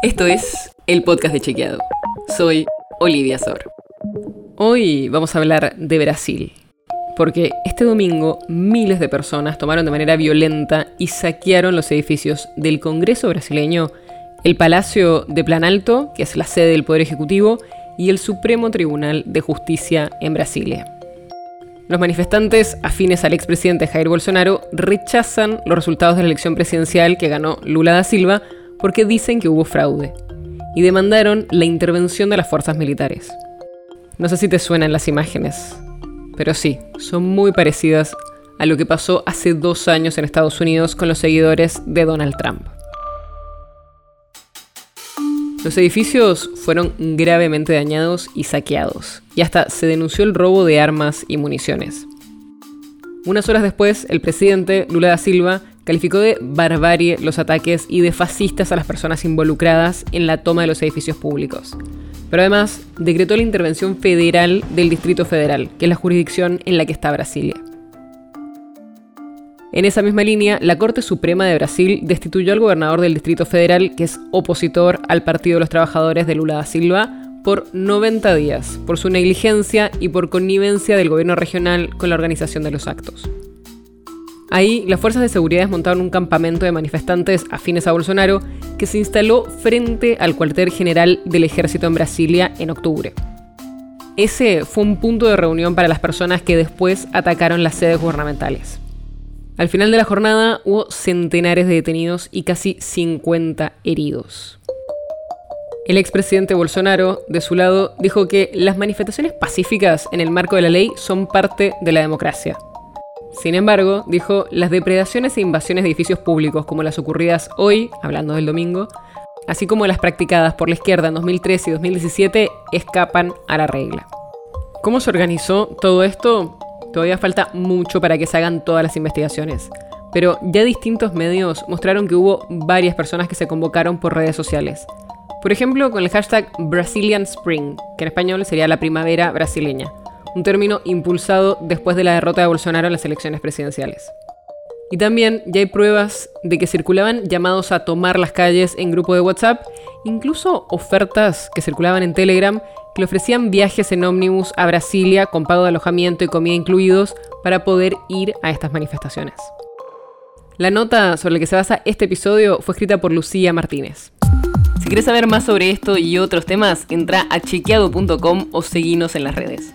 Esto es el podcast de Chequeado. Soy Olivia Sor. Hoy vamos a hablar de Brasil, porque este domingo miles de personas tomaron de manera violenta y saquearon los edificios del Congreso brasileño, el Palacio de Planalto, que es la sede del Poder Ejecutivo, y el Supremo Tribunal de Justicia en Brasilia. Los manifestantes afines al expresidente Jair Bolsonaro rechazan los resultados de la elección presidencial que ganó Lula da Silva porque dicen que hubo fraude y demandaron la intervención de las fuerzas militares. No sé si te suenan las imágenes, pero sí, son muy parecidas a lo que pasó hace dos años en Estados Unidos con los seguidores de Donald Trump. Los edificios fueron gravemente dañados y saqueados, y hasta se denunció el robo de armas y municiones. Unas horas después, el presidente Lula da Silva calificó de barbarie los ataques y de fascistas a las personas involucradas en la toma de los edificios públicos. Pero además decretó la intervención federal del Distrito Federal, que es la jurisdicción en la que está Brasilia. En esa misma línea, la Corte Suprema de Brasil destituyó al gobernador del Distrito Federal, que es opositor al Partido de los Trabajadores de Lula da Silva, por 90 días, por su negligencia y por connivencia del gobierno regional con la organización de los actos. Ahí, las fuerzas de seguridad desmontaron un campamento de manifestantes afines a Bolsonaro que se instaló frente al cuartel general del ejército en Brasilia en octubre. Ese fue un punto de reunión para las personas que después atacaron las sedes gubernamentales. Al final de la jornada hubo centenares de detenidos y casi 50 heridos. El expresidente Bolsonaro, de su lado, dijo que las manifestaciones pacíficas en el marco de la ley son parte de la democracia. Sin embargo, dijo, las depredaciones e invasiones de edificios públicos como las ocurridas hoy, hablando del domingo, así como las practicadas por la izquierda en 2013 y 2017, escapan a la regla. ¿Cómo se organizó todo esto? Todavía falta mucho para que se hagan todas las investigaciones, pero ya distintos medios mostraron que hubo varias personas que se convocaron por redes sociales. Por ejemplo, con el hashtag Brazilian Spring, que en español sería la primavera brasileña, un término impulsado después de la derrota de Bolsonaro en las elecciones presidenciales. Y también ya hay pruebas de que circulaban llamados a tomar las calles en grupo de WhatsApp, incluso ofertas que circulaban en Telegram que le ofrecían viajes en ómnibus a Brasilia con pago de alojamiento y comida incluidos para poder ir a estas manifestaciones. La nota sobre la que se basa este episodio fue escrita por Lucía Martínez. Si quieres saber más sobre esto y otros temas, entra a chequeado.com o seguinos en las redes.